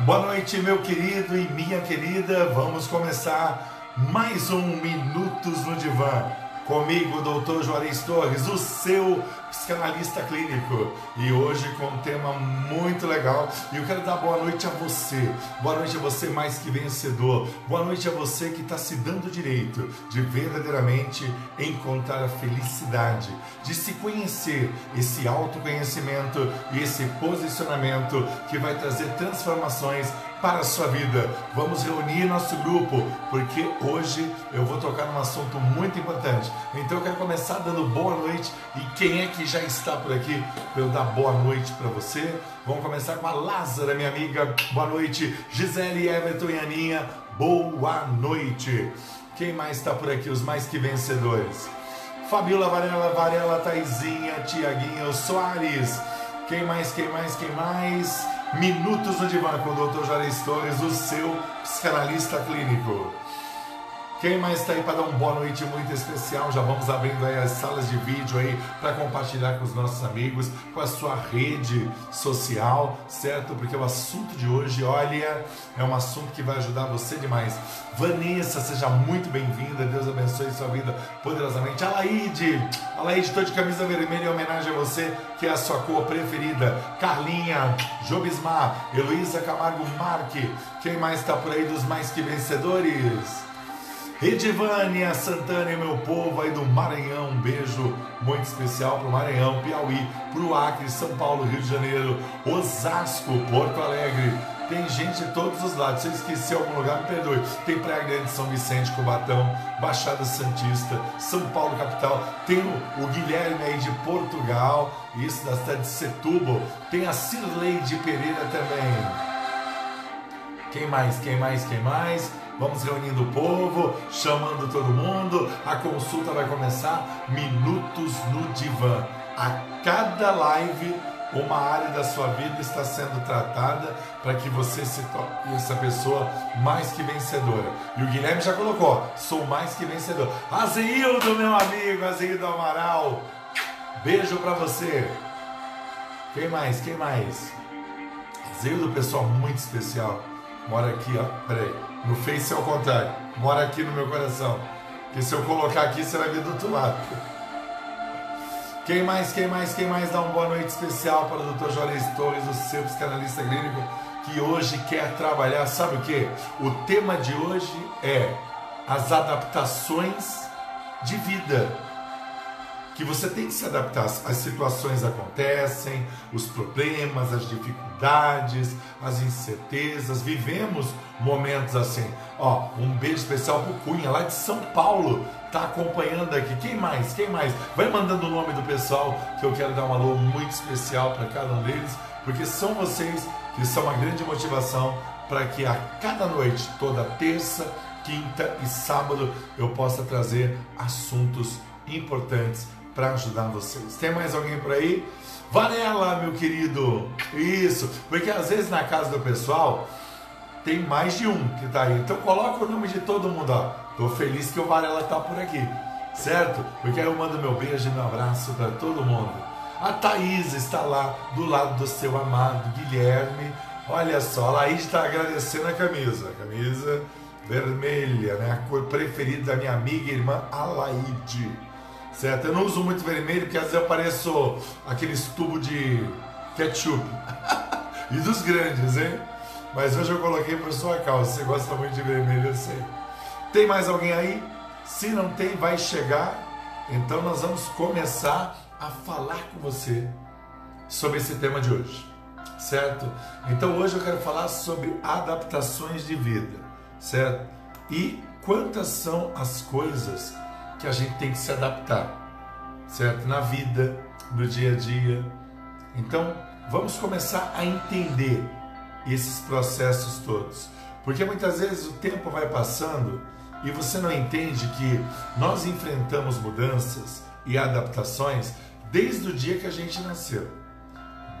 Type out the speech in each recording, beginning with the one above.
Boa noite, meu querido e minha querida. Vamos começar mais um Minutos no Divã. Comigo, doutor Juarez Torres, o seu psicanalista clínico. E hoje com um tema muito legal. E eu quero dar boa noite a você. Boa noite a você mais que vencedor. Boa noite a você que está se dando o direito de verdadeiramente encontrar a felicidade, de se conhecer, esse autoconhecimento e esse posicionamento que vai trazer transformações para a sua vida. Vamos reunir nosso grupo, porque hoje eu vou tocar num assunto muito importante. Então eu quero começar dando boa noite e quem é que já está por aqui para eu dar boa noite para você? Vamos começar com a Lázara, minha amiga. Boa noite, Gisele, Everton e Aninha. Boa noite. Quem mais está por aqui? Os mais que vencedores. Fabiola Varela, Varela, Taizinha, Tiaguinho, Soares. Quem mais, quem mais, quem mais? Minutos no Divã com o Dr. Juarez Torres, o seu psicanalista clínico. Quem mais está aí para dar uma boa noite muito especial? Já vamos abrindo aí as salas de vídeo aí para compartilhar com os nossos amigos, com a sua rede social, certo? Porque o assunto de hoje, olha, é um assunto que vai ajudar você demais. Vanessa, seja muito bem-vinda, Deus abençoe sua vida poderosamente. Alaide, Alaide, estou de camisa vermelha em homenagem a você, que é a sua cor preferida. Carlinha, Jobismar, Heloísa Camargo Marque, quem mais está por aí dos mais que vencedores? Edivânia Santana e meu povo aí do Maranhão, um beijo muito especial para o Maranhão, Piauí, para o Acre, São Paulo, Rio de Janeiro, Osasco, Porto Alegre. Tem gente de todos os lados. Se eu esqueci algum lugar, me perdoe. Tem Praia Grande, São Vicente, Cubatão, Baixada Santista, São Paulo, capital. Tem o, Guilherme aí de Portugal, isso da cidade de Setúbal. Tem a Cirleide Pereira também. Quem mais? Quem mais? Quem mais? Vamos reunindo o povo, chamando todo mundo. A consulta vai começar minutos no divã. A cada live, uma área da sua vida está sendo tratada para que você se torne essa pessoa mais que vencedora. E o Guilherme já colocou: sou mais que vencedor. Azeildo, meu amigo, Azeildo Amaral. Beijo para você. Quem mais? Quem mais? Azeildo, pessoal muito especial. Mora aqui, ó. Peraí. No Face é o contrário. Mora aqui no meu coração. Porque se eu colocar aqui, você vai ver do outro lado. Quem mais, quem mais, quem mais dá uma boa noite especial para o Dr. Juarez Torres, o seu psicanalista clínico, que hoje quer trabalhar, sabe o que? O tema de hoje é as adaptações de vida que você tem que se adaptar. As situações acontecem, os problemas, as dificuldades, as incertezas. Vivemos momentos assim. Ó, um beijo especial pro Cunha, lá de São Paulo, tá acompanhando aqui. Quem mais? Quem mais? Vai mandando o nome do pessoal que eu quero dar um alô muito especial para cada um deles, porque são vocês que são uma grande motivação para que a cada noite, toda terça, quinta e sábado, eu possa trazer assuntos importantes para ajudar vocês. Tem mais alguém por aí? Varela, meu querido. Isso, porque às vezes na casa do pessoal tem mais de um que está aí. Então coloca o nome de todo mundo, ó. Tô feliz que o Varela está por aqui, certo? Porque aí eu mando meu beijo e meu abraço para todo mundo. A Thaís está lá do lado do seu amado Guilherme. Olha só, a Laís está agradecendo a camisa. A camisa vermelha, né? A cor preferida da minha amiga e irmã Alaide certo? Eu não uso muito vermelho porque às vezes eu pareço aqueles tubos de ketchup. e dos grandes, hein? Mas hoje eu coloquei por sua causa. Você gosta muito de vermelho, eu sei. Tem mais alguém aí? Se não tem, vai chegar. Então nós vamos começar a falar com você sobre esse tema de hoje, certo? Então hoje eu quero falar sobre adaptações de vida, certo? E quantas são as coisas que a gente tem que se adaptar, certo? Na vida, no dia a dia. Então, vamos começar a entender esses processos todos. Porque muitas vezes o tempo vai passando e você não entende que nós enfrentamos mudanças e adaptações desde o dia que a gente nasceu.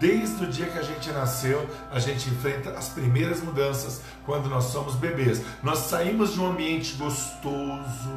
Desde o dia que a gente nasceu, a gente enfrenta as primeiras mudanças quando nós somos bebês. Nós saímos de um ambiente gostoso,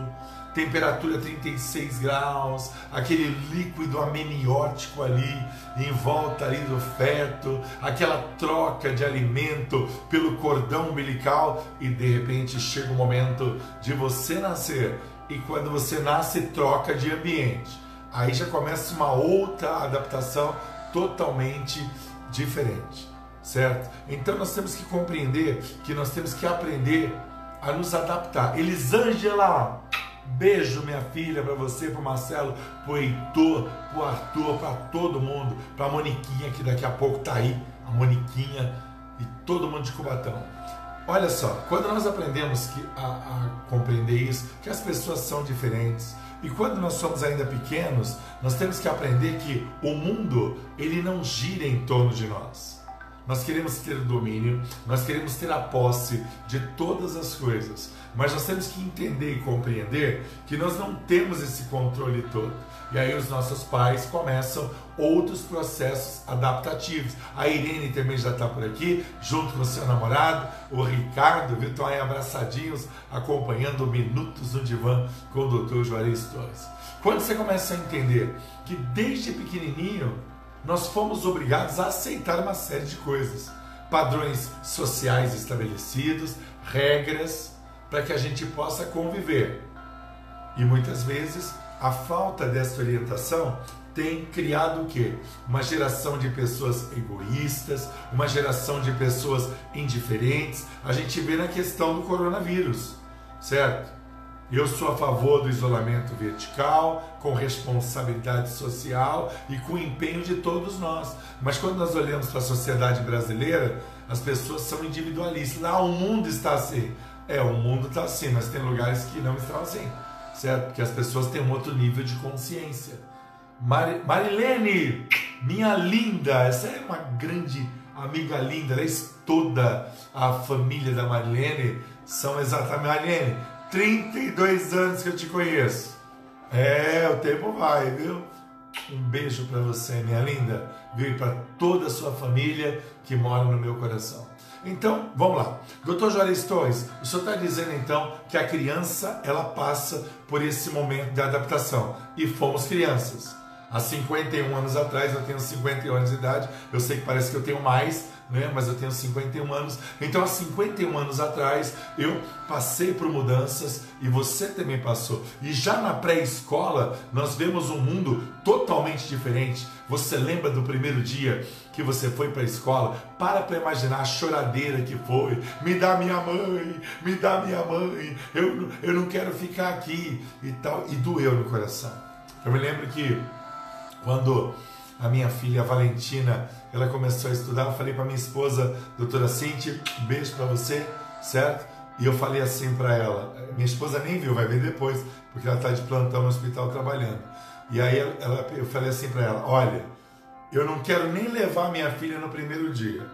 temperatura 36 graus, aquele líquido ameniótico ali em volta ali do feto, aquela troca de alimento pelo cordão umbilical e de repente chega o momento de você nascer e quando você nasce troca de ambiente. Aí já começa uma outra adaptação totalmente diferente, certo? Então nós temos que compreender que nós temos que aprender a nos adaptar. Elisângela, beijo minha filha para você, para Marcelo, para Heitor, para Arthur, para todo mundo, para Moniquinha que daqui a pouco tá aí, a Moniquinha e todo mundo de Cubatão. Olha só, quando nós aprendemos que, a, a compreender isso, que as pessoas são diferentes, e quando nós somos ainda pequenos, nós temos que aprender que o mundo ele não gira em torno de nós. Nós queremos ter o domínio, nós queremos ter a posse de todas as coisas, mas nós temos que entender e compreender que nós não temos esse controle todo. E aí os nossos pais começam outros processos adaptativos. A Irene também já está por aqui, junto com o seu namorado, o Ricardo, viu? Estão aí abraçadinhos, acompanhando Minutos no Divã com o Dr. Juarez Torres. Quando você começa a entender que desde pequenininho nós fomos obrigados a aceitar uma série de coisas, padrões sociais estabelecidos, regras, para que a gente possa conviver. E muitas vezes a falta dessa orientação tem criado o quê? Uma geração de pessoas egoístas, uma geração de pessoas indiferentes. A gente vê na questão do coronavírus, certo? Eu sou a favor do isolamento vertical, com responsabilidade social e com empenho de todos nós. Mas quando nós olhamos para a sociedade brasileira, as pessoas são individualistas. Ah, o mundo está assim. É, o mundo está assim, mas tem lugares que não estão assim, certo? Porque as pessoas têm um outro nível de consciência. Mar Marilene, minha linda, essa é uma grande amiga linda, aliás, toda a família da Marilene são exatamente. Marilene, 32 anos que eu te conheço. É, o tempo vai, viu? Um beijo para você, minha linda, viu? E para toda a sua família que mora no meu coração. Então, vamos lá. Doutor Juarez Torres, o senhor está dizendo então que a criança ela passa por esse momento de adaptação. E fomos crianças. Há 51 anos atrás, eu tenho 51 anos de idade, eu sei que parece que eu tenho mais, né? mas eu tenho 51 anos. Então, há 51 anos atrás, eu passei por mudanças e você também passou. E já na pré-escola, nós vemos um mundo totalmente diferente. Você lembra do primeiro dia que você foi para a escola? Para para imaginar a choradeira que foi. Me dá minha mãe, me dá minha mãe, eu, eu não quero ficar aqui e tal. E doeu no coração. Eu me lembro que quando a minha filha Valentina, ela começou a estudar, eu falei para minha esposa, doutora Cintia, um beijo para você, certo? E eu falei assim para ela, minha esposa nem viu, vai ver depois, porque ela está de plantão no hospital trabalhando. E aí ela, eu falei assim para ela, olha, eu não quero nem levar minha filha no primeiro dia.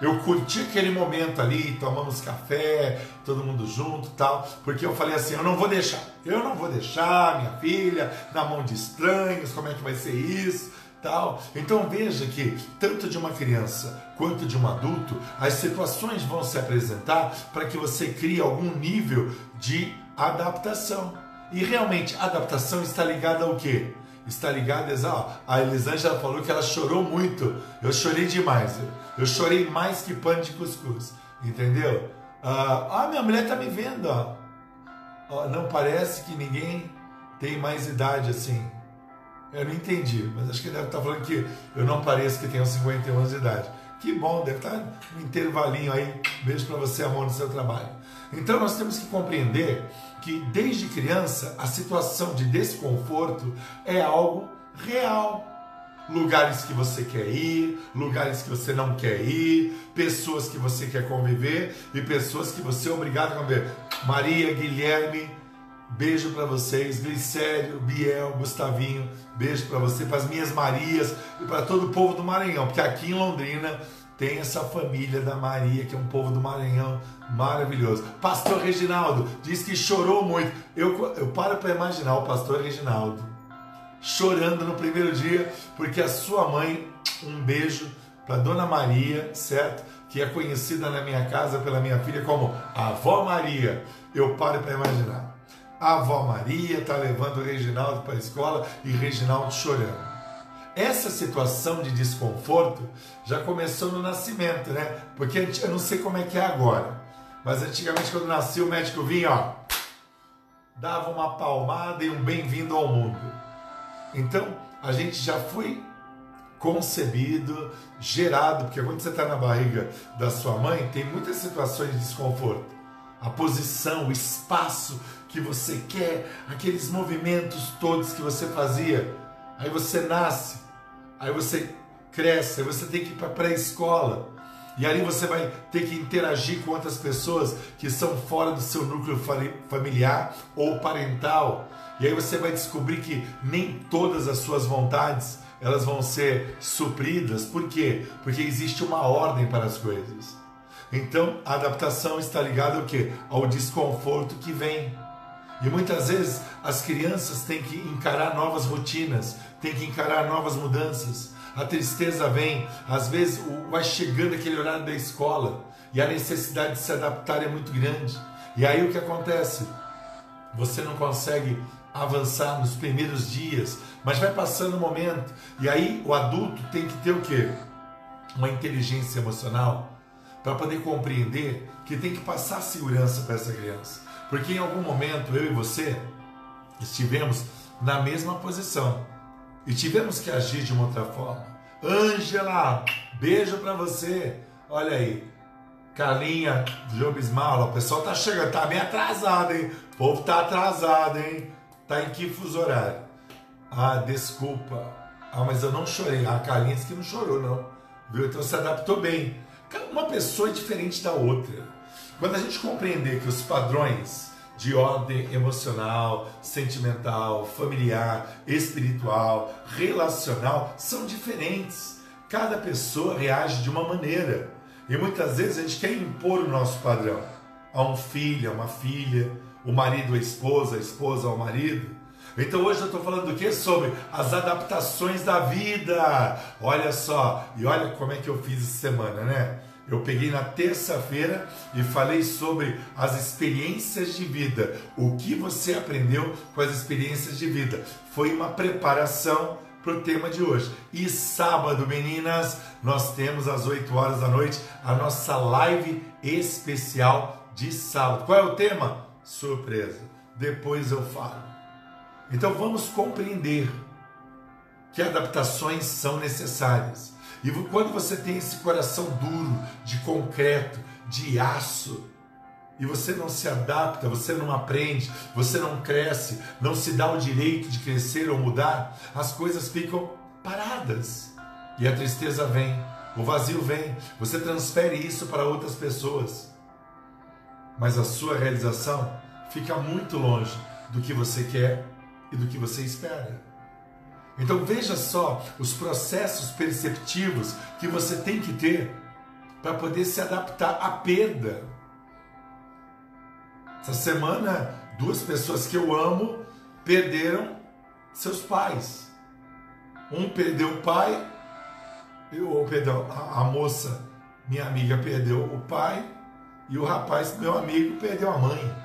Eu curti aquele momento ali, tomamos café, todo mundo junto tal, porque eu falei assim: eu não vou deixar, eu não vou deixar minha filha na mão de estranhos, como é que vai ser isso? Tal. Então veja que tanto de uma criança quanto de um adulto, as situações vão se apresentar para que você crie algum nível de adaptação. E realmente, adaptação está ligada ao quê? está ligada a. Elisângela falou que ela chorou muito. Eu chorei demais. Eu chorei mais que pano de cuscuz. Entendeu? Ah, minha mulher está me vendo. Ó. não parece que ninguém tem mais idade assim. Eu não entendi, mas acho que deve estar tá falando que eu não pareço que tenho 51 anos de idade. Que bom, deve estar tá no intervalinho aí. Beijo para você, amor, no seu trabalho. Então nós temos que compreender que desde criança a situação de desconforto é algo real. Lugares que você quer ir, lugares que você não quer ir, pessoas que você quer conviver e pessoas que você é obrigado a conviver. Maria, Guilherme, beijo para vocês. Glicério, Biel, Gustavinho, beijo para você, para as minhas Marias e para todo o povo do Maranhão, porque aqui em Londrina tem essa família da Maria, que é um povo do Maranhão maravilhoso. Pastor Reginaldo diz que chorou muito. Eu, eu paro para imaginar o pastor Reginaldo chorando no primeiro dia, porque a sua mãe, um beijo para Dona Maria, certo? Que é conhecida na minha casa pela minha filha como a Avó Maria. Eu paro para imaginar. A avó Maria está levando o Reginaldo para a escola e Reginaldo chorando. Essa situação de desconforto já começou no nascimento, né? Porque eu não sei como é que é agora, mas antigamente quando nascia o médico vinha, ó, dava uma palmada e um bem-vindo ao mundo. Então a gente já foi concebido, gerado, porque quando você está na barriga da sua mãe tem muitas situações de desconforto. A posição, o espaço que você quer, aqueles movimentos todos que você fazia. Aí você nasce, aí você cresce, aí você tem que ir para a pré-escola. E ali você vai ter que interagir com outras pessoas que são fora do seu núcleo familiar ou parental. E aí você vai descobrir que nem todas as suas vontades elas vão ser supridas. Por quê? Porque existe uma ordem para as coisas. Então, a adaptação está ligada ao quê? Ao desconforto que vem. E muitas vezes as crianças têm que encarar novas rotinas, têm que encarar novas mudanças. A tristeza vem, às vezes vai chegando aquele horário da escola e a necessidade de se adaptar é muito grande. E aí o que acontece? Você não consegue avançar nos primeiros dias, mas vai passando o momento. E aí o adulto tem que ter o quê? Uma inteligência emocional para poder compreender que tem que passar segurança para essa criança. Porque em algum momento eu e você estivemos na mesma posição e tivemos que agir de uma outra forma. Ângela, beijo para você. Olha aí, Carlinha, Jobismala, o pessoal tá chegando, tá bem atrasado, hein? O povo tá atrasado, hein? Tá em que fuso horário? Ah, desculpa. Ah, mas eu não chorei. A Carlinha disse que não chorou, não. Viu? Então se adaptou bem. Uma pessoa é diferente da outra. Quando a gente compreender que os padrões de ordem emocional, sentimental, familiar, espiritual, relacional são diferentes. Cada pessoa reage de uma maneira. E muitas vezes a gente quer impor o nosso padrão a um filho, a uma filha, o marido, a esposa, a esposa ao marido. Então hoje eu estou falando do que? Sobre as adaptações da vida. Olha só, e olha como é que eu fiz essa semana, né? Eu peguei na terça-feira e falei sobre as experiências de vida. O que você aprendeu com as experiências de vida? Foi uma preparação para o tema de hoje. E sábado, meninas, nós temos às 8 horas da noite a nossa live especial de sábado. Qual é o tema? Surpresa. Depois eu falo. Então vamos compreender que adaptações são necessárias. E quando você tem esse coração duro, de concreto, de aço, e você não se adapta, você não aprende, você não cresce, não se dá o direito de crescer ou mudar, as coisas ficam paradas. E a tristeza vem, o vazio vem, você transfere isso para outras pessoas. Mas a sua realização fica muito longe do que você quer e do que você espera. Então veja só os processos perceptivos que você tem que ter para poder se adaptar à perda. Essa semana, duas pessoas que eu amo perderam seus pais. Um perdeu o pai, eu, perdão, a, a moça, minha amiga, perdeu o pai, e o rapaz, meu amigo, perdeu a mãe.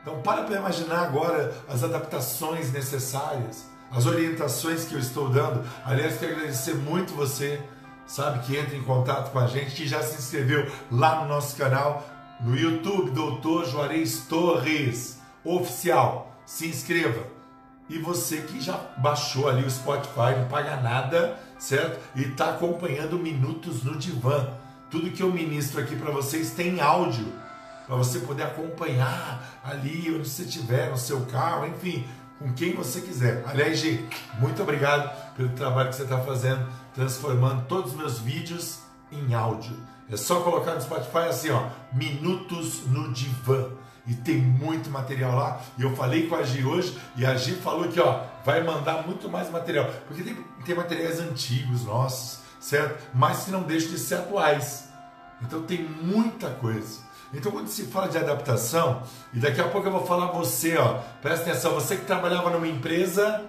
Então, para para imaginar agora as adaptações necessárias as orientações que eu estou dando. Aliás, quero agradecer muito você, sabe, que entra em contato com a gente, que já se inscreveu lá no nosso canal, no YouTube, Doutor Juarez Torres, oficial. Se inscreva. E você que já baixou ali o Spotify, não paga nada, certo? E está acompanhando Minutos no Divã. Tudo que eu ministro aqui para vocês tem áudio, para você poder acompanhar ali onde você estiver, no seu carro, enfim, com quem você quiser. Aliás, Gi, muito obrigado pelo trabalho que você está fazendo, transformando todos os meus vídeos em áudio. É só colocar no Spotify assim, ó, Minutos no Divã. E tem muito material lá. E eu falei com a Gi hoje, e a Gi falou que ó, vai mandar muito mais material. Porque tem, tem materiais antigos nossos, certo? Mas que não deixam de ser atuais. Então tem muita coisa. Então, quando se fala de adaptação, e daqui a pouco eu vou falar você, ó, presta atenção, você que trabalhava numa empresa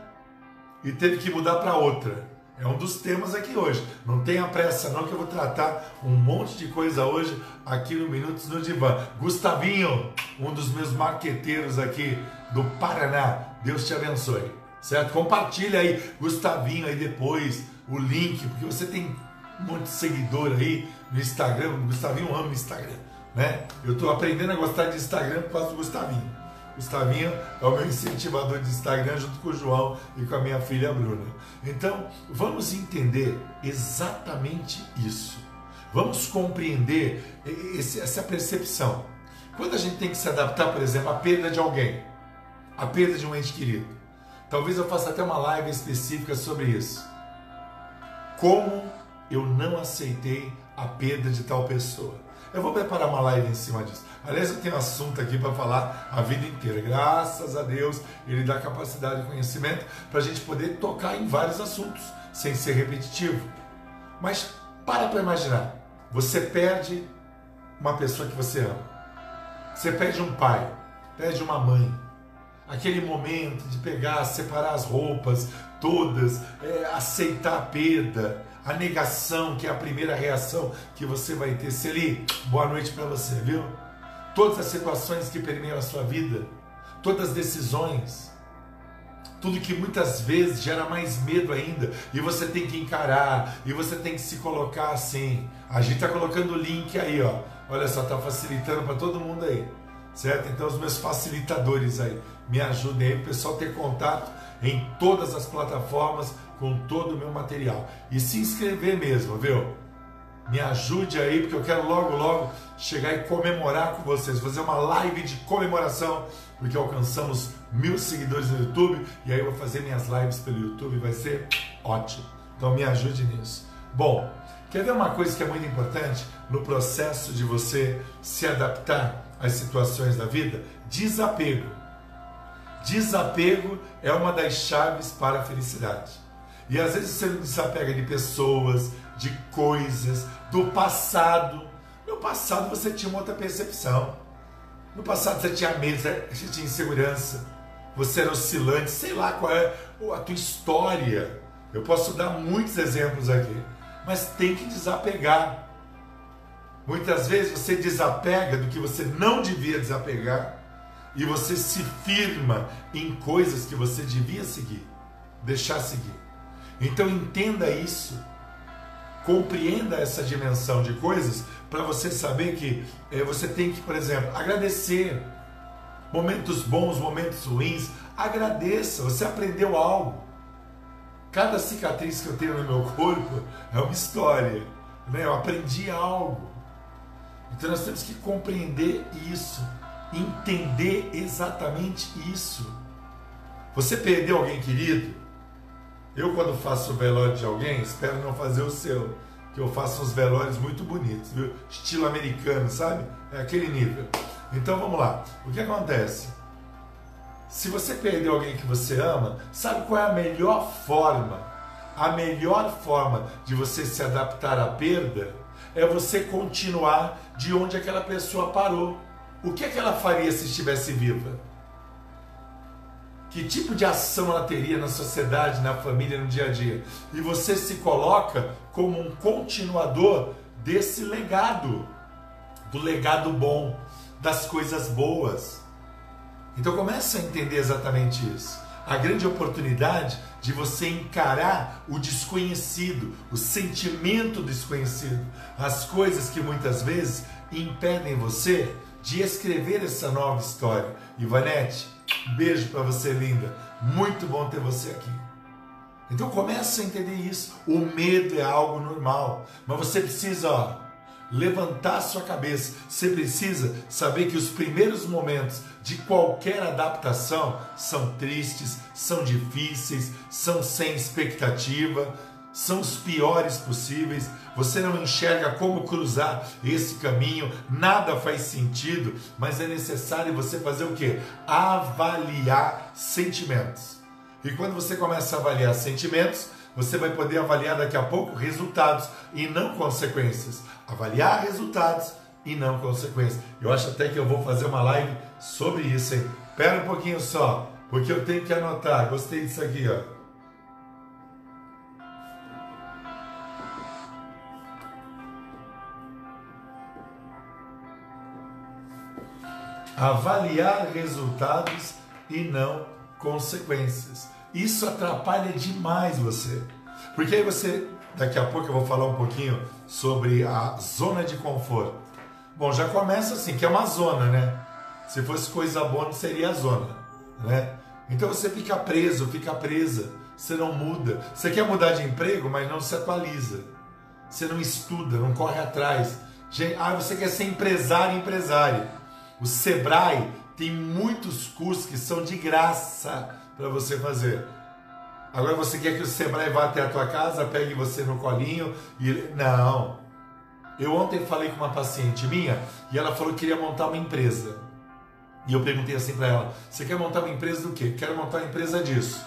e teve que mudar para outra. É um dos temas aqui hoje. Não tenha pressa não que eu vou tratar um monte de coisa hoje aqui no Minutos no Divã. Gustavinho, um dos meus marqueteiros aqui do Paraná. Deus te abençoe. Certo? Compartilha aí, Gustavinho, aí depois o link, porque você tem um monte de seguidor aí no Instagram. Gustavinho ama o Instagram, né? Eu estou aprendendo a gostar de Instagram por causa do Gustavinho. Gustavinho é o meu incentivador de Instagram junto com o João e com a minha filha Bruna. Então, vamos entender exatamente isso. Vamos compreender esse, essa percepção. Quando a gente tem que se adaptar, por exemplo, à perda de alguém, à perda de um ente querido. Talvez eu faça até uma live específica sobre isso. Como eu não aceitei a perda de tal pessoa. Eu vou preparar uma live em cima disso. Aliás, eu tenho assunto aqui para falar a vida inteira. Graças a Deus, Ele dá capacidade de conhecimento para a gente poder tocar em vários assuntos, sem ser repetitivo. Mas para para imaginar. Você perde uma pessoa que você ama. Você perde um pai, perde uma mãe. Aquele momento de pegar, separar as roupas todas, é, aceitar a perda, a negação, que é a primeira reação que você vai ter. Celi, boa noite para você, viu? Todas as situações que permeiam a sua vida, todas as decisões, tudo que muitas vezes gera mais medo ainda, e você tem que encarar, e você tem que se colocar assim. A gente está colocando o link aí, ó. Olha só, tá facilitando para todo mundo aí, certo? Então, os meus facilitadores aí, me ajudem aí, o pessoal ter contato em todas as plataformas com todo o meu material. E se inscrever mesmo, viu? Me ajude aí, porque eu quero logo, logo chegar e comemorar com vocês, fazer uma live de comemoração, porque alcançamos mil seguidores no YouTube e aí eu vou fazer minhas lives pelo YouTube, vai ser ótimo. Então me ajude nisso. Bom, quer ver uma coisa que é muito importante no processo de você se adaptar às situações da vida? Desapego. Desapego é uma das chaves para a felicidade. E às vezes você desapega de pessoas, de coisas, do passado. No passado você tinha uma outra percepção. No passado você tinha medo, você tinha insegurança, você era oscilante, sei lá qual é a tua história. Eu posso dar muitos exemplos aqui, mas tem que desapegar. Muitas vezes você desapega do que você não devia desapegar e você se firma em coisas que você devia seguir, deixar seguir. Então entenda isso, compreenda essa dimensão de coisas para você saber que é, você tem que, por exemplo, agradecer momentos bons, momentos ruins, agradeça, você aprendeu algo. Cada cicatriz que eu tenho no meu corpo é uma história, né? eu aprendi algo. Então nós temos que compreender isso entender exatamente isso. Você perdeu alguém querido? Eu, quando faço o velório de alguém, espero não fazer o seu, que eu faço uns velórios muito bonitos, viu? Estilo americano, sabe? É aquele nível. Então vamos lá. O que acontece? Se você perdeu alguém que você ama, sabe qual é a melhor forma? A melhor forma de você se adaptar à perda é você continuar de onde aquela pessoa parou. O que, é que ela faria se estivesse viva? Que tipo de ação ela teria na sociedade, na família, no dia a dia? E você se coloca como um continuador desse legado, do legado bom, das coisas boas. Então comece a entender exatamente isso. A grande oportunidade de você encarar o desconhecido, o sentimento desconhecido, as coisas que muitas vezes impedem você de escrever essa nova história. Ivanete, beijo para você, linda. Muito bom ter você aqui. Então começa a entender isso. O medo é algo normal, mas você precisa ó, levantar sua cabeça. Você precisa saber que os primeiros momentos de qualquer adaptação são tristes, são difíceis, são sem expectativa, são os piores possíveis, você não enxerga como cruzar esse caminho, nada faz sentido, mas é necessário você fazer o que? Avaliar sentimentos. E quando você começa a avaliar sentimentos, você vai poder avaliar daqui a pouco resultados e não consequências. Avaliar resultados e não consequências. Eu acho até que eu vou fazer uma live sobre isso, hein? Pera um pouquinho só, porque eu tenho que anotar. Gostei disso aqui, ó. Avaliar resultados e não consequências. Isso atrapalha demais você. Porque aí você, daqui a pouco eu vou falar um pouquinho sobre a zona de conforto. Bom, já começa assim, que é uma zona, né? Se fosse coisa boa, seria a zona, né? Então você fica preso, fica presa, você não muda. Você quer mudar de emprego, mas não se atualiza. Você não estuda, não corre atrás. Ah, você quer ser empresário, empresário. O Sebrae tem muitos cursos que são de graça para você fazer. Agora você quer que o Sebrae vá até a tua casa, pegue você no colinho e não. Eu ontem falei com uma paciente minha e ela falou que queria montar uma empresa. E eu perguntei assim para ela: "Você quer montar uma empresa do quê?" "Quero montar uma empresa disso."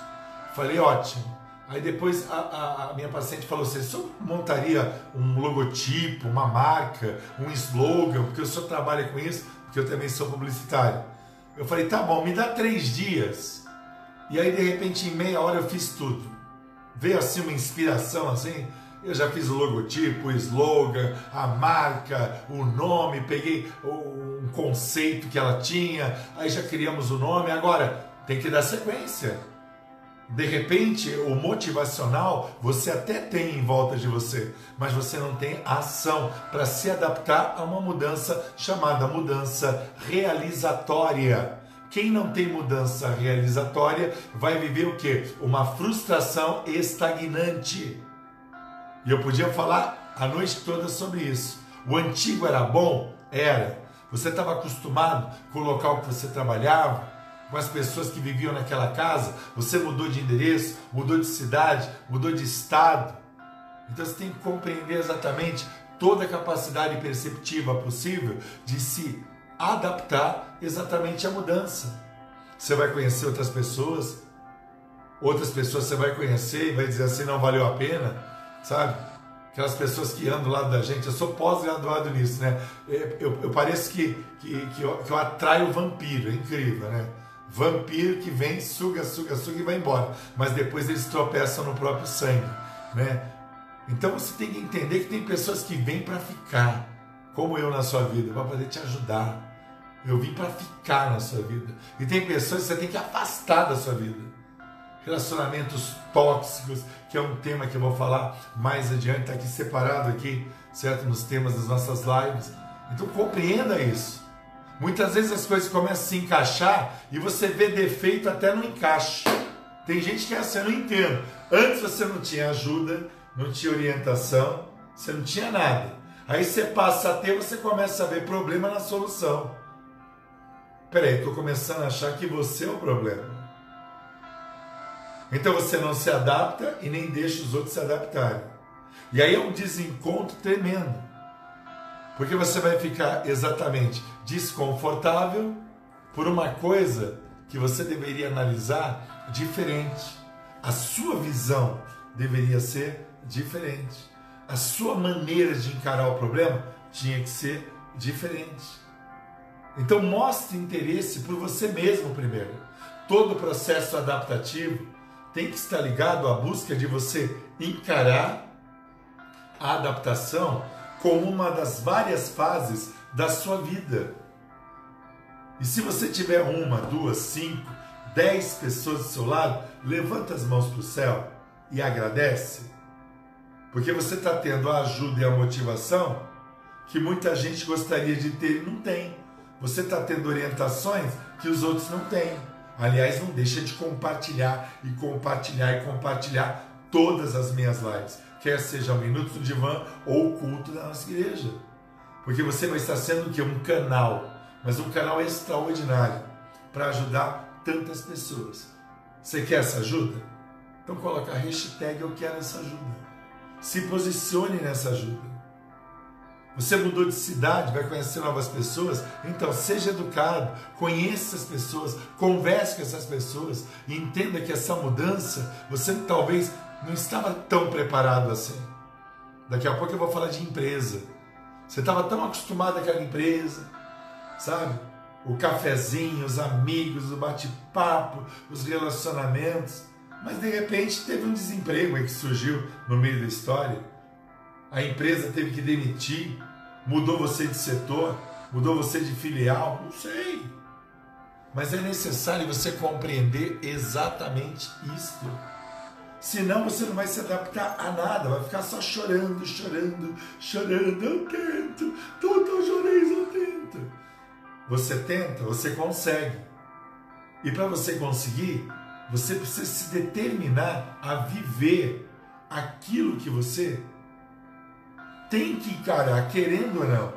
Falei: "Ótimo." Aí depois a, a, a, minha paciente falou assim: o senhor montaria um logotipo, uma marca, um slogan, porque o senhor trabalha com isso, porque eu também sou publicitário. Eu falei: tá bom, me dá três dias. E aí de repente em meia hora eu fiz tudo. Veio assim uma inspiração assim. Eu já fiz o logotipo, o slogan, a marca, o nome, peguei um conceito que ela tinha, aí já criamos o nome. Agora tem que dar sequência. De repente, o motivacional você até tem em volta de você, mas você não tem ação para se adaptar a uma mudança chamada mudança realizatória. Quem não tem mudança realizatória vai viver o que? Uma frustração estagnante. E eu podia falar a noite toda sobre isso. O antigo era bom? Era. Você estava acostumado com o local que você trabalhava, com as pessoas que viviam naquela casa, você mudou de endereço, mudou de cidade, mudou de estado. Então você tem que compreender exatamente toda a capacidade perceptiva possível de se adaptar exatamente à mudança. Você vai conhecer outras pessoas, outras pessoas você vai conhecer e vai dizer assim: não valeu a pena, sabe? Aquelas pessoas que andam do lado da gente, eu sou pós-graduado nisso, né? Eu, eu, eu pareço que, que, que, eu, que eu atraio o vampiro, é incrível, né? Vampiro que vem, suga, suga, suga e vai embora. Mas depois eles tropeçam no próprio sangue, né? Então você tem que entender que tem pessoas que vêm para ficar, como eu na sua vida, para poder te ajudar. Eu vim para ficar na sua vida. E tem pessoas que você tem que afastar da sua vida. Relacionamentos tóxicos, que é um tema que eu vou falar mais adiante, está aqui separado aqui, certo? Nos temas das nossas lives. Então compreenda isso. Muitas vezes as coisas começam a se encaixar e você vê defeito até no encaixe. Tem gente que é assim, eu não entendo. Antes você não tinha ajuda, não tinha orientação, você não tinha nada. Aí você passa a ter, você começa a ver problema na solução. Peraí, estou começando a achar que você é o problema. Então você não se adapta e nem deixa os outros se adaptarem. E aí é um desencontro tremendo. Porque você vai ficar exatamente desconfortável por uma coisa que você deveria analisar diferente. A sua visão deveria ser diferente. A sua maneira de encarar o problema tinha que ser diferente. Então mostre interesse por você mesmo primeiro. Todo processo adaptativo tem que estar ligado à busca de você encarar a adaptação como uma das várias fases da sua vida. E se você tiver uma, duas, cinco, dez pessoas do seu lado, levanta as mãos para o céu e agradece, porque você está tendo a ajuda e a motivação que muita gente gostaria de ter e não tem. Você está tendo orientações que os outros não têm. Aliás, não deixa de compartilhar e compartilhar e compartilhar todas as minhas lives quer seja o Minuto do Divã ou o culto da nossa igreja. Porque você vai estar sendo o quê? Um canal, mas um canal extraordinário para ajudar tantas pessoas. Você quer essa ajuda? Então coloca a hashtag Eu Quero Essa Ajuda. Se posicione nessa ajuda. Você mudou de cidade, vai conhecer novas pessoas, então seja educado, conheça essas pessoas, converse com essas pessoas e entenda que essa mudança você talvez não estava tão preparado assim. Daqui a pouco eu vou falar de empresa. Você estava tão acostumado àquela empresa, sabe? O cafezinho, os amigos, o bate-papo, os relacionamentos. Mas de repente teve um desemprego que surgiu no meio da história. A empresa teve que demitir, mudou você de setor, mudou você de filial, não sei. Mas é necessário você compreender exatamente isto. Senão você não vai se adaptar a nada, vai ficar só chorando, chorando, chorando. Eu tento, doutor Juarez, eu tento. Você tenta, você consegue. E para você conseguir, você precisa se determinar a viver aquilo que você tem que encarar, querendo ou não.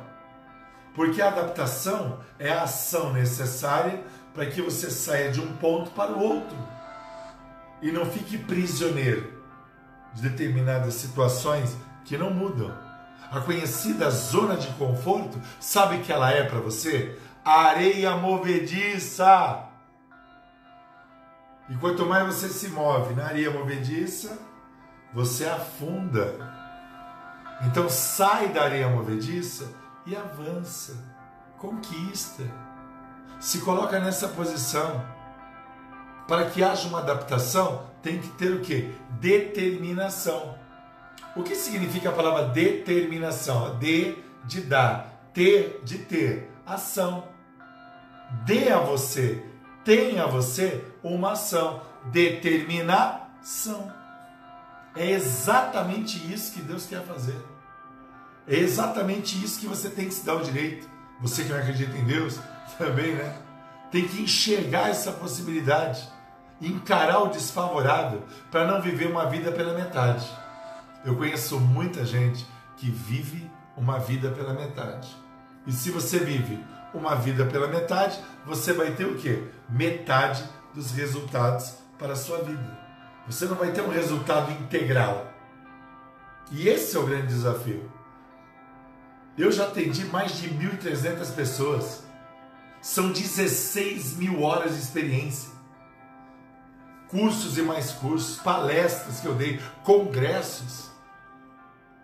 Porque a adaptação é a ação necessária para que você saia de um ponto para o outro e não fique prisioneiro de determinadas situações que não mudam. A conhecida zona de conforto, sabe que ela é para você? Areia movediça. E quanto mais você se move na areia movediça, você afunda. Então sai da areia movediça e avança, conquista. Se coloca nessa posição. Para que haja uma adaptação, tem que ter o que? Determinação. O que significa a palavra determinação? De de dar, ter de ter, ação. Dê a você, tenha a você uma ação, determinação. É exatamente isso que Deus quer fazer. É exatamente isso que você tem que se dar o direito. Você que não acredita em Deus, também, né? Tem que enxergar essa possibilidade, encarar o desfavorável para não viver uma vida pela metade. Eu conheço muita gente que vive uma vida pela metade. E se você vive uma vida pela metade, você vai ter o quê? Metade dos resultados para a sua vida. Você não vai ter um resultado integral. E esse é o grande desafio. Eu já atendi mais de 1.300 pessoas. São 16 mil horas de experiência. Cursos e mais cursos, palestras que eu dei, congressos.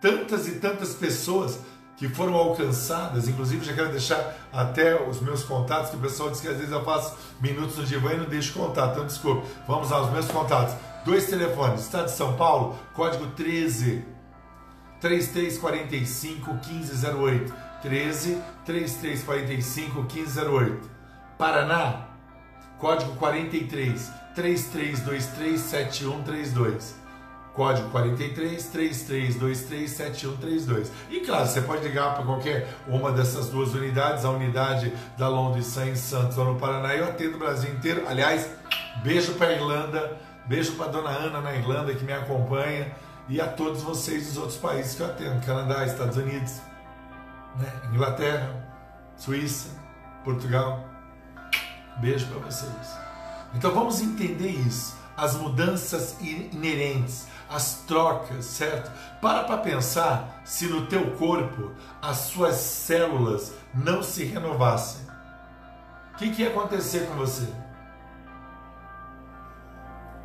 Tantas e tantas pessoas que foram alcançadas, inclusive já quero deixar até os meus contatos, que o pessoal diz que às vezes eu faço minutos no divã e não deixo contato, então desculpa. Vamos lá, os meus contatos. Dois telefones, Estado de São Paulo, código 13 3345 1508. 13 3345 1508. Paraná, código 43 3323 7132. Código 43 3323 7132. E claro, você pode ligar para qualquer uma dessas duas unidades, a unidade da Londres em Santos ou no Paraná, eu atendo o Brasil inteiro. Aliás, beijo para a Irlanda, beijo para dona Ana na Irlanda que me acompanha e a todos vocês dos outros países que eu atendo, Canadá, Estados Unidos, né? Inglaterra, Suíça, Portugal. Beijo para vocês. Então vamos entender isso, as mudanças inerentes, as trocas, certo? Para para pensar se no teu corpo as suas células não se renovassem. O que, que ia acontecer com você?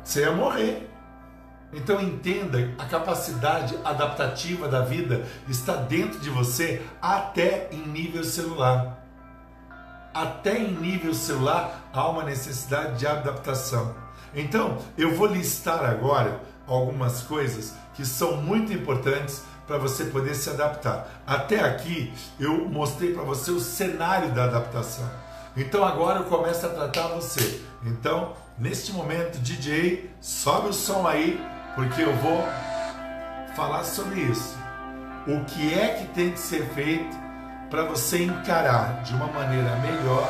Você ia morrer. Então entenda, a capacidade adaptativa da vida está dentro de você até em nível celular. Até em nível celular há uma necessidade de adaptação. Então, eu vou listar agora algumas coisas que são muito importantes para você poder se adaptar. Até aqui eu mostrei para você o cenário da adaptação. Então agora eu começo a tratar você. Então, neste momento, DJ, sobe o som aí porque eu vou falar sobre isso. O que é que tem que ser feito para você encarar de uma maneira melhor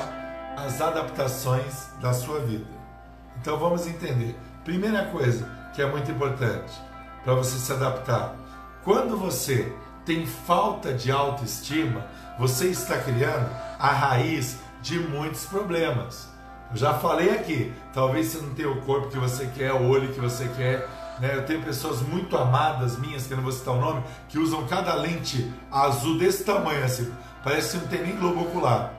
as adaptações da sua vida? Então vamos entender. Primeira coisa que é muito importante para você se adaptar. Quando você tem falta de autoestima, você está criando a raiz de muitos problemas. Eu já falei aqui, talvez você não tenha o corpo que você quer, o olho que você quer, né? Eu tenho pessoas muito amadas minhas, que eu não vou citar o nome, que usam cada lente azul desse tamanho, assim, parece que não tem nem globo ocular.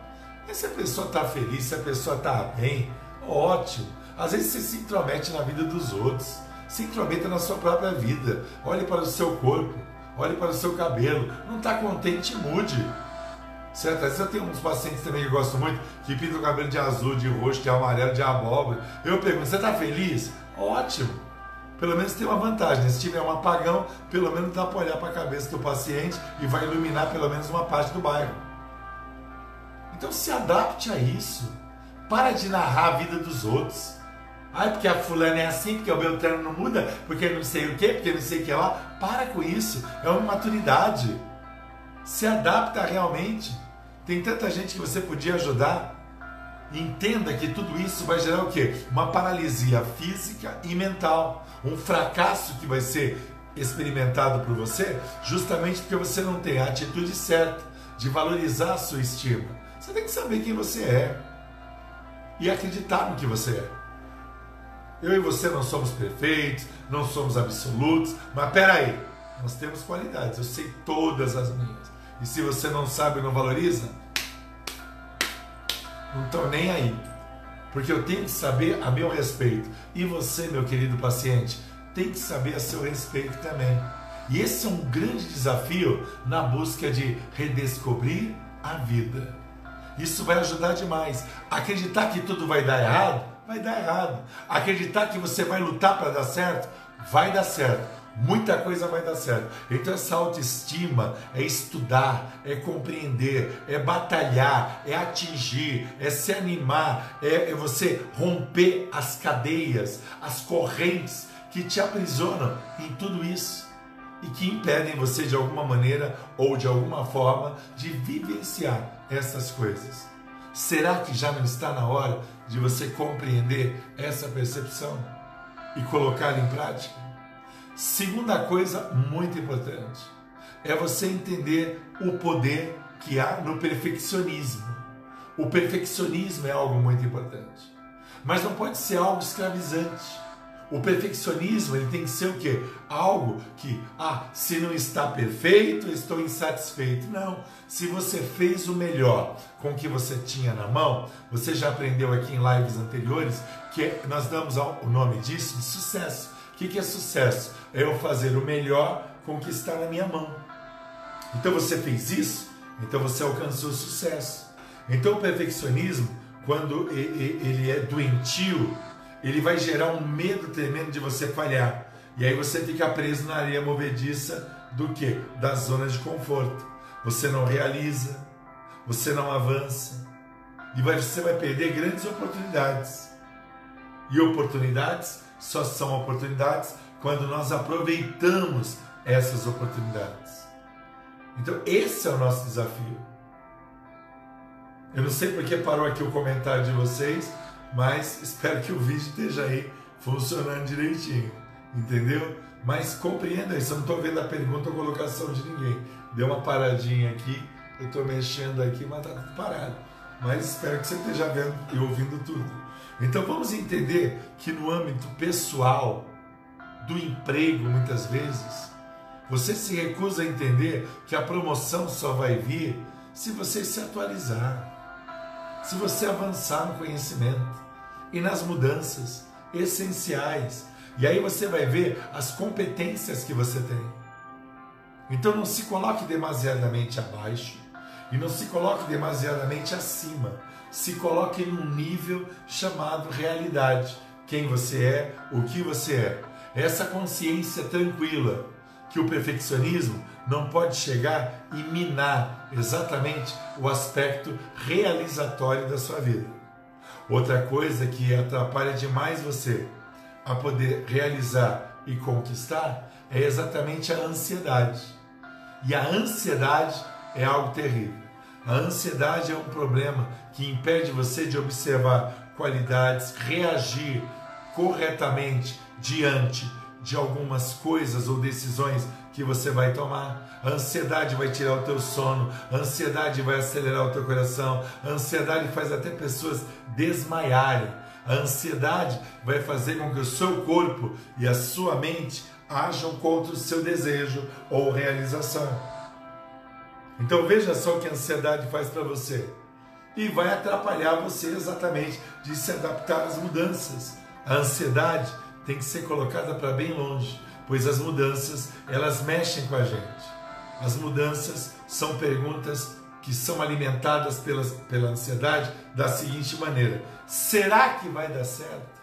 Mas se a pessoa está feliz, se a pessoa está bem, ótimo. Às vezes você se intromete na vida dos outros, se intrometa na sua própria vida. Olhe para o seu corpo, olhe para o seu cabelo. Não está contente, mude. Certo? Às vezes eu tenho uns pacientes também que eu gosto muito, que pintam o cabelo de azul, de roxo, de amarelo, de abóbora. Eu pergunto, você está feliz? Ótimo pelo menos tem uma vantagem. Né? Se tiver um apagão, pelo menos dá para olhar para a cabeça do paciente e vai iluminar pelo menos uma parte do bairro. Então se adapte a isso. Para de narrar a vida dos outros. Ai, porque a fulana é assim, porque o Beltrano não muda, porque não sei o que, porque não sei o que lá. Para com isso. É uma maturidade. Se adapta realmente. Tem tanta gente que você podia ajudar. Entenda que tudo isso vai gerar o quê? Uma paralisia física e mental. Um fracasso que vai ser experimentado por você, justamente porque você não tem a atitude certa de valorizar a sua estima. Você tem que saber quem você é e acreditar no que você é. Eu e você não somos perfeitos, não somos absolutos, mas peraí, nós temos qualidades, eu sei todas as minhas. E se você não sabe, não valoriza, não estou nem aí. Porque eu tenho que saber a meu respeito. E você, meu querido paciente, tem que saber a seu respeito também. E esse é um grande desafio na busca de redescobrir a vida. Isso vai ajudar demais. Acreditar que tudo vai dar errado, vai dar errado. Acreditar que você vai lutar para dar certo, vai dar certo muita coisa vai dar certo. Então, essa autoestima é estudar, é compreender, é batalhar, é atingir, é se animar, é, é você romper as cadeias, as correntes que te aprisionam em tudo isso e que impedem você de alguma maneira ou de alguma forma de vivenciar essas coisas. Será que já não está na hora de você compreender essa percepção e colocá-la em prática? Segunda coisa muito importante é você entender o poder que há no perfeccionismo. O perfeccionismo é algo muito importante, mas não pode ser algo escravizante. O perfeccionismo ele tem que ser o quê? Algo que, ah, se não está perfeito, estou insatisfeito. Não. Se você fez o melhor com o que você tinha na mão, você já aprendeu aqui em lives anteriores que nós damos o nome disso de sucesso. O que é sucesso? É eu fazer o melhor com o que está na minha mão. Então você fez isso, então você alcançou sucesso. Então o perfeccionismo, quando ele é doentio, ele vai gerar um medo tremendo de você falhar. E aí você fica preso na areia movediça do que? Da zona de conforto. Você não realiza, você não avança e você vai perder grandes oportunidades. E oportunidades só são oportunidades quando nós aproveitamos essas oportunidades. Então, esse é o nosso desafio. Eu não sei porque parou aqui o comentário de vocês, mas espero que o vídeo esteja aí funcionando direitinho, entendeu? Mas compreenda isso, eu não estou vendo a pergunta ou colocação de ninguém. Deu uma paradinha aqui, eu estou mexendo aqui, mas está tudo parado. Mas espero que você esteja vendo e ouvindo tudo. Então vamos entender que no âmbito pessoal, do emprego, muitas vezes, você se recusa a entender que a promoção só vai vir se você se atualizar, se você avançar no conhecimento e nas mudanças essenciais. E aí você vai ver as competências que você tem. Então não se coloque demasiadamente abaixo e não se coloque demasiadamente acima se coloque em um nível chamado realidade. Quem você é, o que você é. Essa consciência tranquila que o perfeccionismo não pode chegar e minar exatamente o aspecto realizatório da sua vida. Outra coisa que atrapalha demais você a poder realizar e conquistar é exatamente a ansiedade. E a ansiedade é algo terrível. A ansiedade é um problema que impede você de observar qualidades, reagir corretamente diante de algumas coisas ou decisões que você vai tomar. A ansiedade vai tirar o teu sono, a ansiedade vai acelerar o teu coração, a ansiedade faz até pessoas desmaiarem. A ansiedade vai fazer com que o seu corpo e a sua mente ajam contra o seu desejo ou realização. Então veja só o que a ansiedade faz para você. E vai atrapalhar você exatamente de se adaptar às mudanças. A ansiedade tem que ser colocada para bem longe, pois as mudanças, elas mexem com a gente. As mudanças são perguntas que são alimentadas pela, pela ansiedade da seguinte maneira: será que vai dar certo?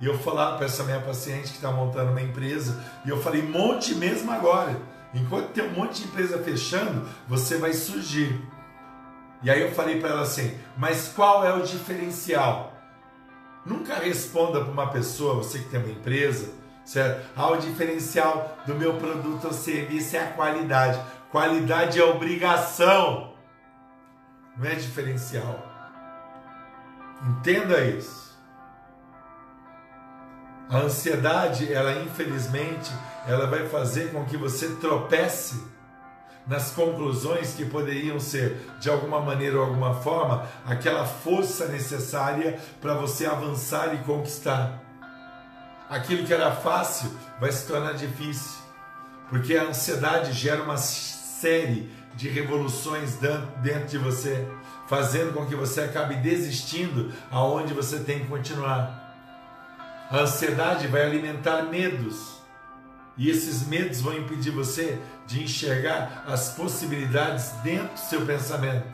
E eu falava para essa minha paciente que está montando uma empresa, e eu falei, monte mesmo agora. Enquanto tem um monte de empresa fechando, você vai surgir. E aí eu falei para ela assim: mas qual é o diferencial? Nunca responda para uma pessoa, você que tem uma empresa, certo? Ah, o diferencial do meu produto ou serviço é a qualidade. Qualidade é obrigação, não é diferencial. Entenda isso. A ansiedade, ela infelizmente, ela vai fazer com que você tropece nas conclusões que poderiam ser, de alguma maneira ou alguma forma, aquela força necessária para você avançar e conquistar. Aquilo que era fácil vai se tornar difícil, porque a ansiedade gera uma série de revoluções dentro de você, fazendo com que você acabe desistindo aonde você tem que continuar. A ansiedade vai alimentar medos e esses medos vão impedir você de enxergar as possibilidades dentro do seu pensamento,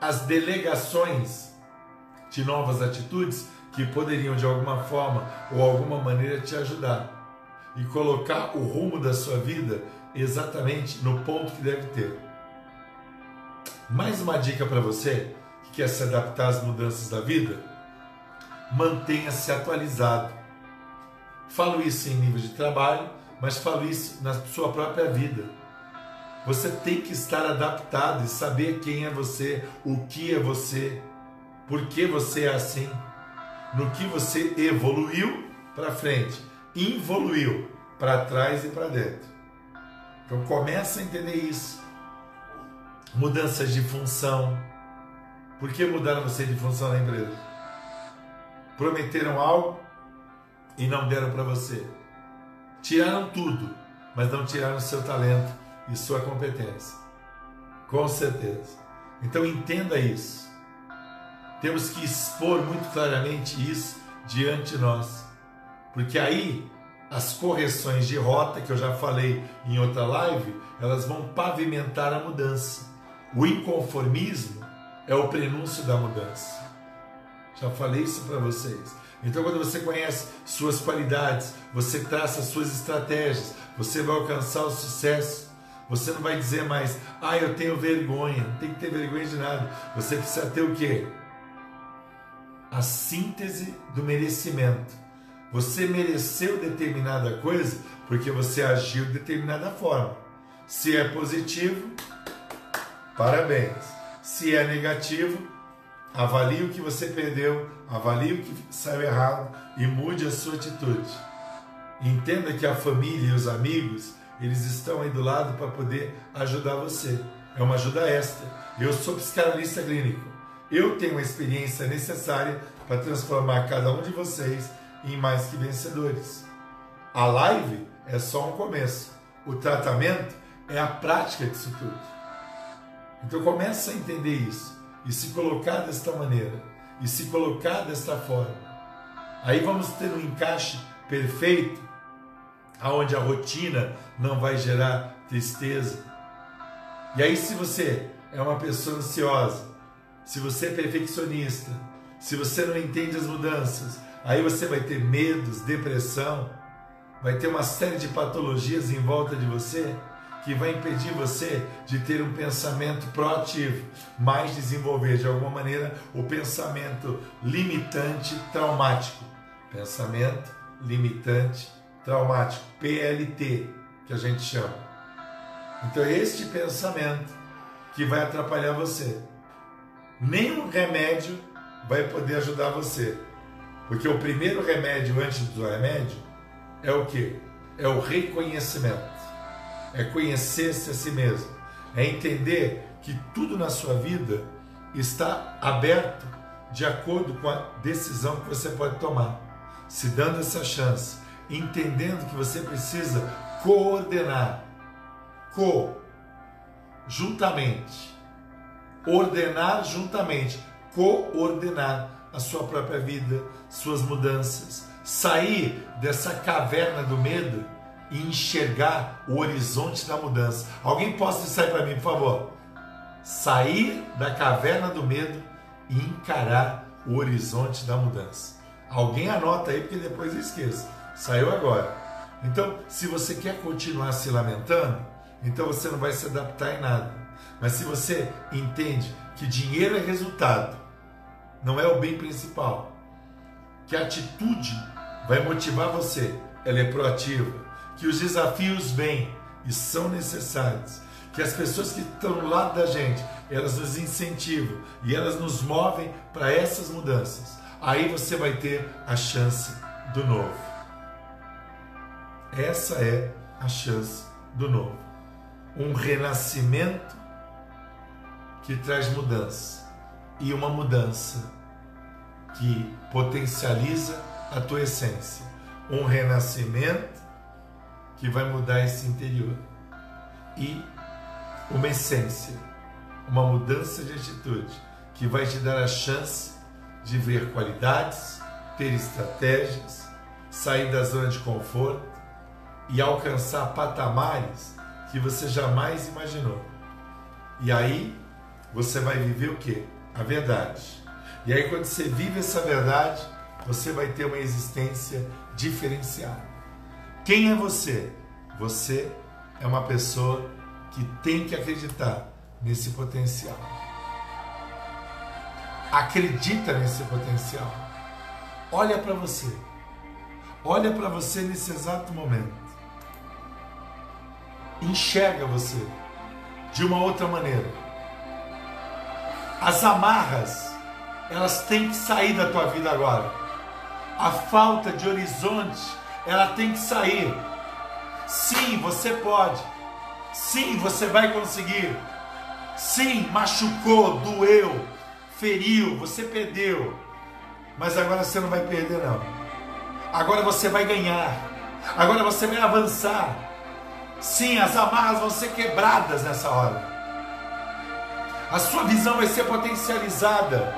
as delegações de novas atitudes que poderiam de alguma forma ou alguma maneira te ajudar e colocar o rumo da sua vida exatamente no ponto que deve ter. Mais uma dica para você que quer se adaptar às mudanças da vida: mantenha-se atualizado. Falo isso em nível de trabalho, mas falo isso na sua própria vida. Você tem que estar adaptado e saber quem é você, o que é você, por que você é assim, no que você evoluiu para frente, evoluiu para trás e para dentro. Então começa a entender isso. Mudanças de função. Por que mudaram você de função na empresa? Prometeram algo e não deram para você. Tiraram tudo, mas não tiraram seu talento e sua competência. Com certeza. Então entenda isso. Temos que expor muito claramente isso diante de nós. Porque aí as correções de rota, que eu já falei em outra live, elas vão pavimentar a mudança. O inconformismo é o prenúncio da mudança. Já falei isso para vocês. Então, quando você conhece suas qualidades, você traça suas estratégias, você vai alcançar o sucesso. Você não vai dizer mais, ah, eu tenho vergonha. Não tem que ter vergonha de nada. Você precisa ter o quê? A síntese do merecimento. Você mereceu determinada coisa porque você agiu de determinada forma. Se é positivo, parabéns. Se é negativo, Avalie o que você perdeu, avalie o que saiu errado e mude a sua atitude. Entenda que a família e os amigos, eles estão aí do lado para poder ajudar você. É uma ajuda extra. Eu sou psicanalista clínico. Eu tenho a experiência necessária para transformar cada um de vocês em mais que vencedores. A live é só um começo. O tratamento é a prática disso tudo. Então comece a entender isso e se colocar desta maneira, e se colocar desta forma, aí vamos ter um encaixe perfeito, aonde a rotina não vai gerar tristeza. E aí, se você é uma pessoa ansiosa, se você é perfeccionista, se você não entende as mudanças, aí você vai ter medos, depressão, vai ter uma série de patologias em volta de você que vai impedir você de ter um pensamento proativo, mas desenvolver de alguma maneira o pensamento limitante traumático. Pensamento limitante traumático, PLT, que a gente chama. Então é este pensamento que vai atrapalhar você. Nenhum remédio vai poder ajudar você. Porque o primeiro remédio antes do remédio é o que? É o reconhecimento é conhecer-se a si mesmo, é entender que tudo na sua vida está aberto de acordo com a decisão que você pode tomar, se dando essa chance, entendendo que você precisa coordenar, co, juntamente, ordenar juntamente, coordenar a sua própria vida, suas mudanças, sair dessa caverna do medo e enxergar o horizonte da mudança. Alguém possa sair para mim, por favor? Sair da caverna do medo e encarar o horizonte da mudança. Alguém anota aí, porque depois eu esqueço. Saiu agora. Então, se você quer continuar se lamentando, então você não vai se adaptar em nada. Mas se você entende que dinheiro é resultado, não é o bem principal, que a atitude vai motivar você, ela é proativa, que os desafios vêm e são necessários, que as pessoas que estão do lado da gente, elas nos incentivam e elas nos movem para essas mudanças. Aí você vai ter a chance do novo. Essa é a chance do novo. Um renascimento que traz mudança e uma mudança que potencializa a tua essência. Um renascimento que vai mudar esse interior. E uma essência, uma mudança de atitude que vai te dar a chance de ver qualidades, ter estratégias, sair da zona de conforto e alcançar patamares que você jamais imaginou. E aí você vai viver o que? A verdade. E aí quando você vive essa verdade, você vai ter uma existência diferenciada. Quem é você? Você é uma pessoa que tem que acreditar nesse potencial. Acredita nesse potencial. Olha para você. Olha para você nesse exato momento. Enxerga você de uma outra maneira. As amarras, elas têm que sair da tua vida agora. A falta de horizonte, ela tem que sair. Sim, você pode. Sim, você vai conseguir. Sim, machucou, doeu, feriu, você perdeu. Mas agora você não vai perder, não. Agora você vai ganhar. Agora você vai avançar. Sim, as amarras vão ser quebradas nessa hora. A sua visão vai ser potencializada.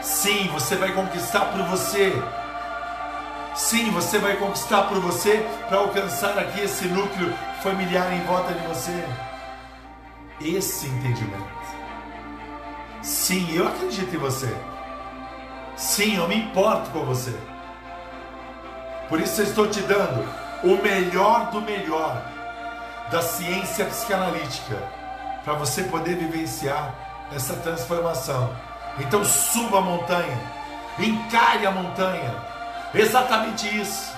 Sim, você vai conquistar por você. Sim, você vai conquistar por você para alcançar aqui esse núcleo familiar em volta de você. Esse entendimento. Sim, eu acredito em você. Sim, eu me importo com você. Por isso eu estou te dando o melhor do melhor da ciência psicanalítica para você poder vivenciar essa transformação. Então suba a montanha, encare a montanha, exatamente isso.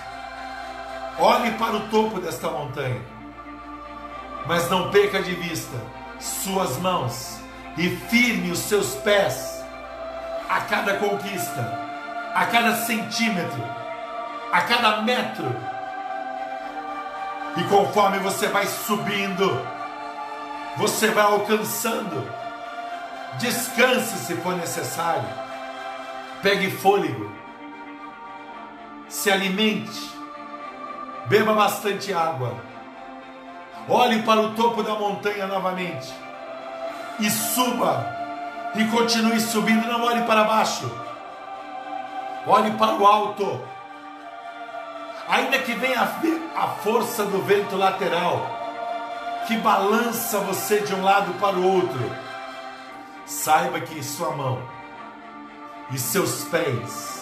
Olhe para o topo desta montanha, mas não perca de vista suas mãos e firme os seus pés a cada conquista, a cada centímetro, a cada metro. E conforme você vai subindo, você vai alcançando. Descanse se for necessário. Pegue fôlego. Se alimente. Beba bastante água. Olhe para o topo da montanha novamente. E suba. E continue subindo. Não olhe para baixo. Olhe para o alto. Ainda que venha a força do vento lateral que balança você de um lado para o outro, saiba que sua mão e seus pés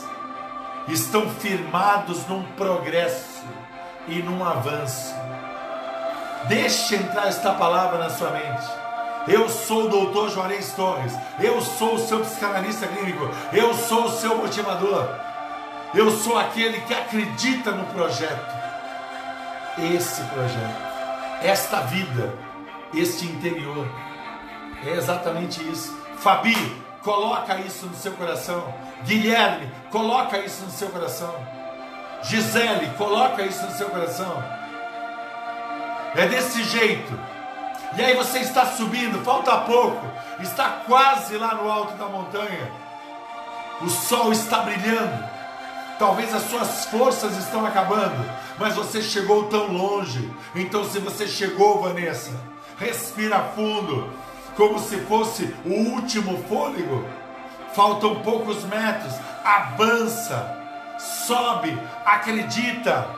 estão firmados num progresso e num avanço. Deixe entrar esta palavra na sua mente. Eu sou o doutor Juarez Torres. Eu sou o seu psicanalista clínico. Eu sou o seu motivador. Eu sou aquele que acredita no projeto. Esse projeto esta vida, este interior. É exatamente isso. Fabi, coloca isso no seu coração. Guilherme, coloca isso no seu coração. Gisele, coloca isso no seu coração. É desse jeito. E aí você está subindo, falta pouco, está quase lá no alto da montanha. O sol está brilhando. Talvez as suas forças estão acabando, mas você chegou tão longe. Então, se você chegou, Vanessa, respira fundo, como se fosse o último fôlego. Faltam poucos metros. Avança, sobe, acredita.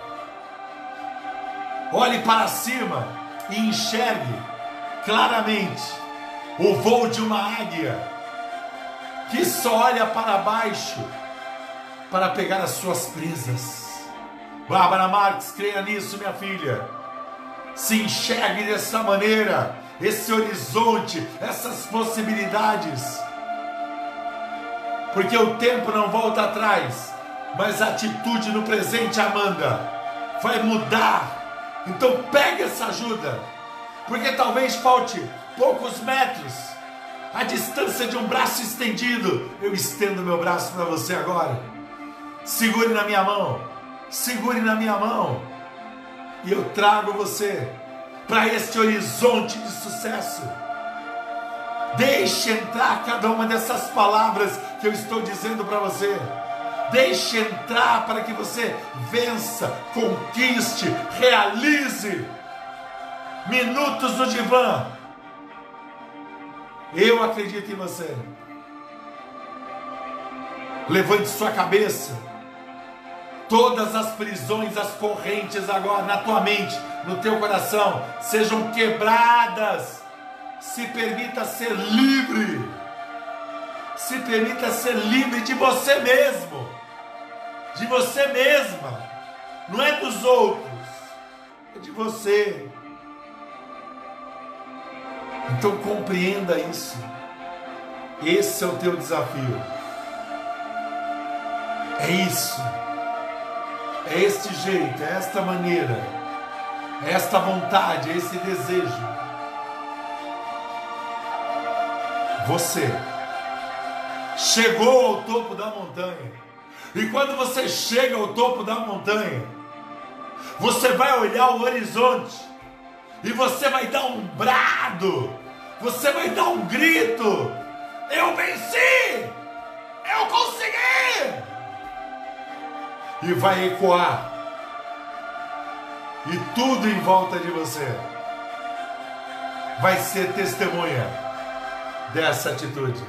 Olhe para cima e enxergue claramente o voo de uma águia que só olha para baixo para pegar as suas presas. Bárbara Marques, creia nisso, minha filha. Se enxergue dessa maneira. Esse horizonte, essas possibilidades. Porque o tempo não volta atrás, mas a atitude no presente, Amanda, vai mudar. Então pega essa ajuda, porque talvez falte poucos metros, a distância de um braço estendido. Eu estendo meu braço para você agora. Segure na minha mão, segure na minha mão, e eu trago você para este horizonte de sucesso. Deixe entrar cada uma dessas palavras que eu estou dizendo para você. Deixe entrar para que você vença, conquiste, realize. Minutos no divã. Eu acredito em você. Levante sua cabeça. Todas as prisões, as correntes agora na tua mente, no teu coração, sejam quebradas. Se permita ser livre. Se permita ser livre de você mesmo, de você mesma. Não é dos outros, é de você. Então compreenda isso. Esse é o teu desafio. É isso. É este jeito, é esta maneira, é esta vontade, é esse desejo. Você chegou ao topo da montanha. E quando você chega ao topo da montanha, você vai olhar o horizonte e você vai dar um brado, você vai dar um grito: Eu venci! Eu consegui! E vai ecoar. E tudo em volta de você vai ser testemunha dessa atitude.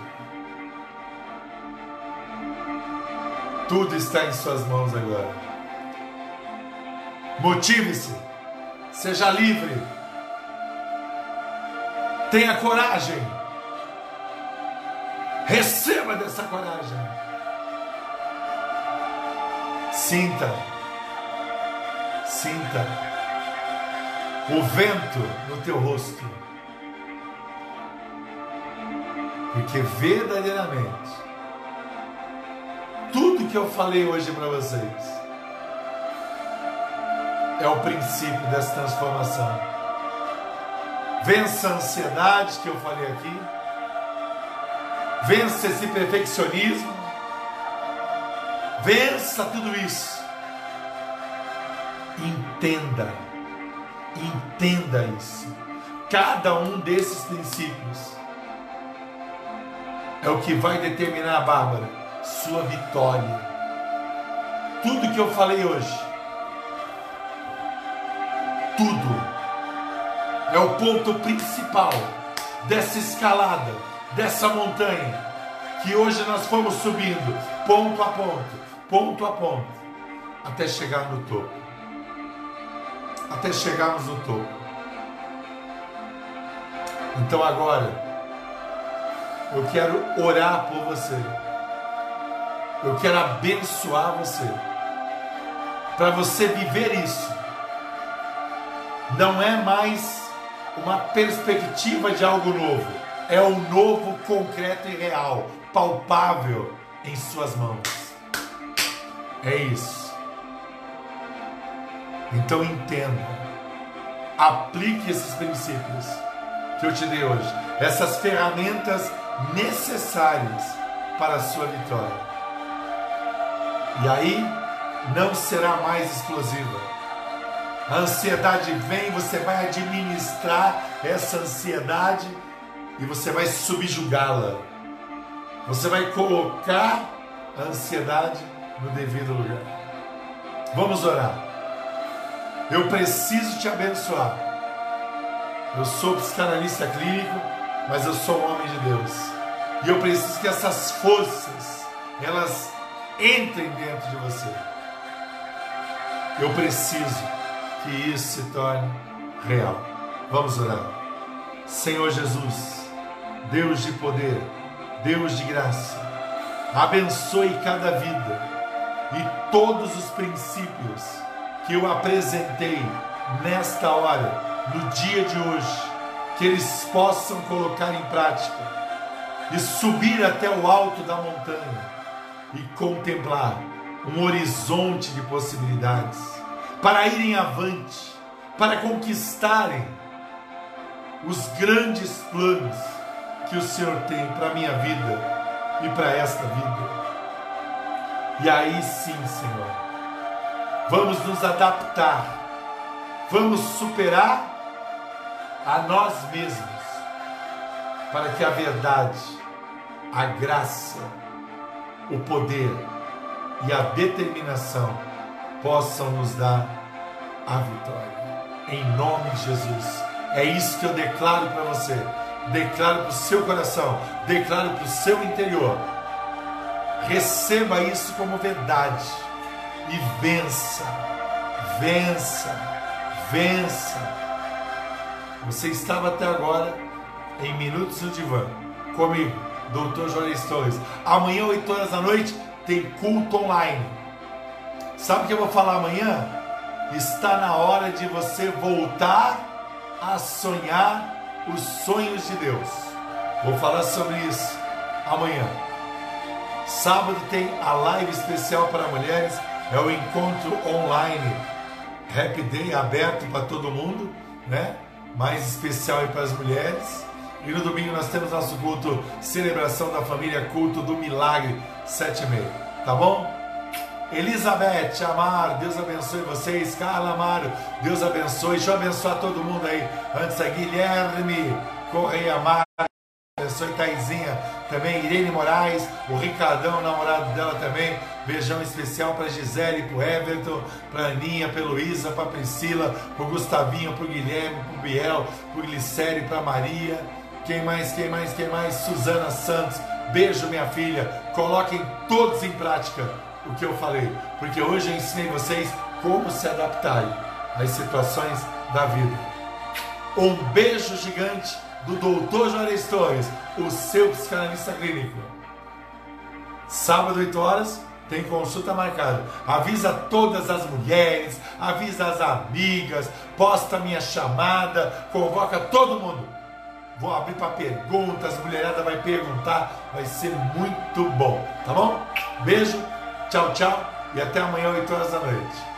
Tudo está em suas mãos agora. Motive-se, seja livre, tenha coragem, receba dessa coragem. Sinta, sinta o vento no teu rosto, porque verdadeiramente tudo que eu falei hoje para vocês é o princípio dessa transformação. Vença a ansiedade que eu falei aqui, vença esse perfeccionismo Vença tudo isso. Entenda, entenda isso. Cada um desses princípios é o que vai determinar, Bárbara, sua vitória. Tudo que eu falei hoje, tudo, é o ponto principal dessa escalada, dessa montanha, que hoje nós fomos subindo, ponto a ponto ponto a ponto, até chegar no topo. Até chegarmos no topo. Então agora, eu quero orar por você. Eu quero abençoar você. Para você viver isso. Não é mais uma perspectiva de algo novo. É um novo, concreto e real, palpável em suas mãos. É isso. Então entenda. Aplique esses princípios que eu te dei hoje. Essas ferramentas necessárias para a sua vitória. E aí não será mais explosiva. A ansiedade vem, você vai administrar essa ansiedade e você vai subjugá-la. Você vai colocar a ansiedade no devido lugar. Vamos orar. Eu preciso te abençoar. Eu sou psicanalista clínico, mas eu sou um homem de Deus. E eu preciso que essas forças, elas entrem dentro de você. Eu preciso que isso se torne real. Vamos orar. Senhor Jesus, Deus de poder, Deus de graça, abençoe cada vida e todos os princípios que eu apresentei nesta hora, no dia de hoje, que eles possam colocar em prática e subir até o alto da montanha e contemplar um horizonte de possibilidades para irem avante, para conquistarem os grandes planos que o Senhor tem para a minha vida e para esta vida. E aí sim, Senhor, vamos nos adaptar, vamos superar a nós mesmos, para que a verdade, a graça, o poder e a determinação possam nos dar a vitória. Em nome de Jesus. É isso que eu declaro para você. Declaro para o seu coração. Declaro para o seu interior. Receba isso como verdade. E vença. Vença. Vença. Você estava até agora em Minutos no Divã. Comigo, Dr. Jones Torres. Amanhã, 8 horas da noite, tem culto online. Sabe o que eu vou falar amanhã? Está na hora de você voltar a sonhar os sonhos de Deus. Vou falar sobre isso amanhã. Sábado tem a live especial para mulheres, é o encontro online Happy Day aberto para todo mundo, né? Mais especial para as mulheres. E no domingo nós temos nosso culto Celebração da Família, culto do Milagre, sete e meia. Tá bom? Elizabeth Amar, Deus abençoe vocês. Carla Amaro, Deus abençoe. Deixa eu abençoar todo mundo aí. Antes a Guilherme Correia Amar, abençoe Taizinha também. Irene Moraes, o Ricardão, namorado dela também. Beijão especial para Gisele, para Everton, para Aninha, para Luísa, para Priscila, para Gustavinho, para Guilherme, para Biel, para Glicério, para Maria. Quem mais, quem mais, quem mais? Suzana Santos. Beijo, minha filha. Coloquem todos em prática o que eu falei, porque hoje eu ensinei vocês como se adaptarem às situações da vida. Um beijo gigante do Dr. Juarez Torres, o seu psicanalista clínico. Sábado, 8 horas, tem consulta marcada. Avisa todas as mulheres, avisa as amigas, posta minha chamada, convoca todo mundo. Vou abrir para perguntas, mulherada vai perguntar, vai ser muito bom, tá bom? Beijo. Tchau, tchau e até amanhã, 8 horas da noite.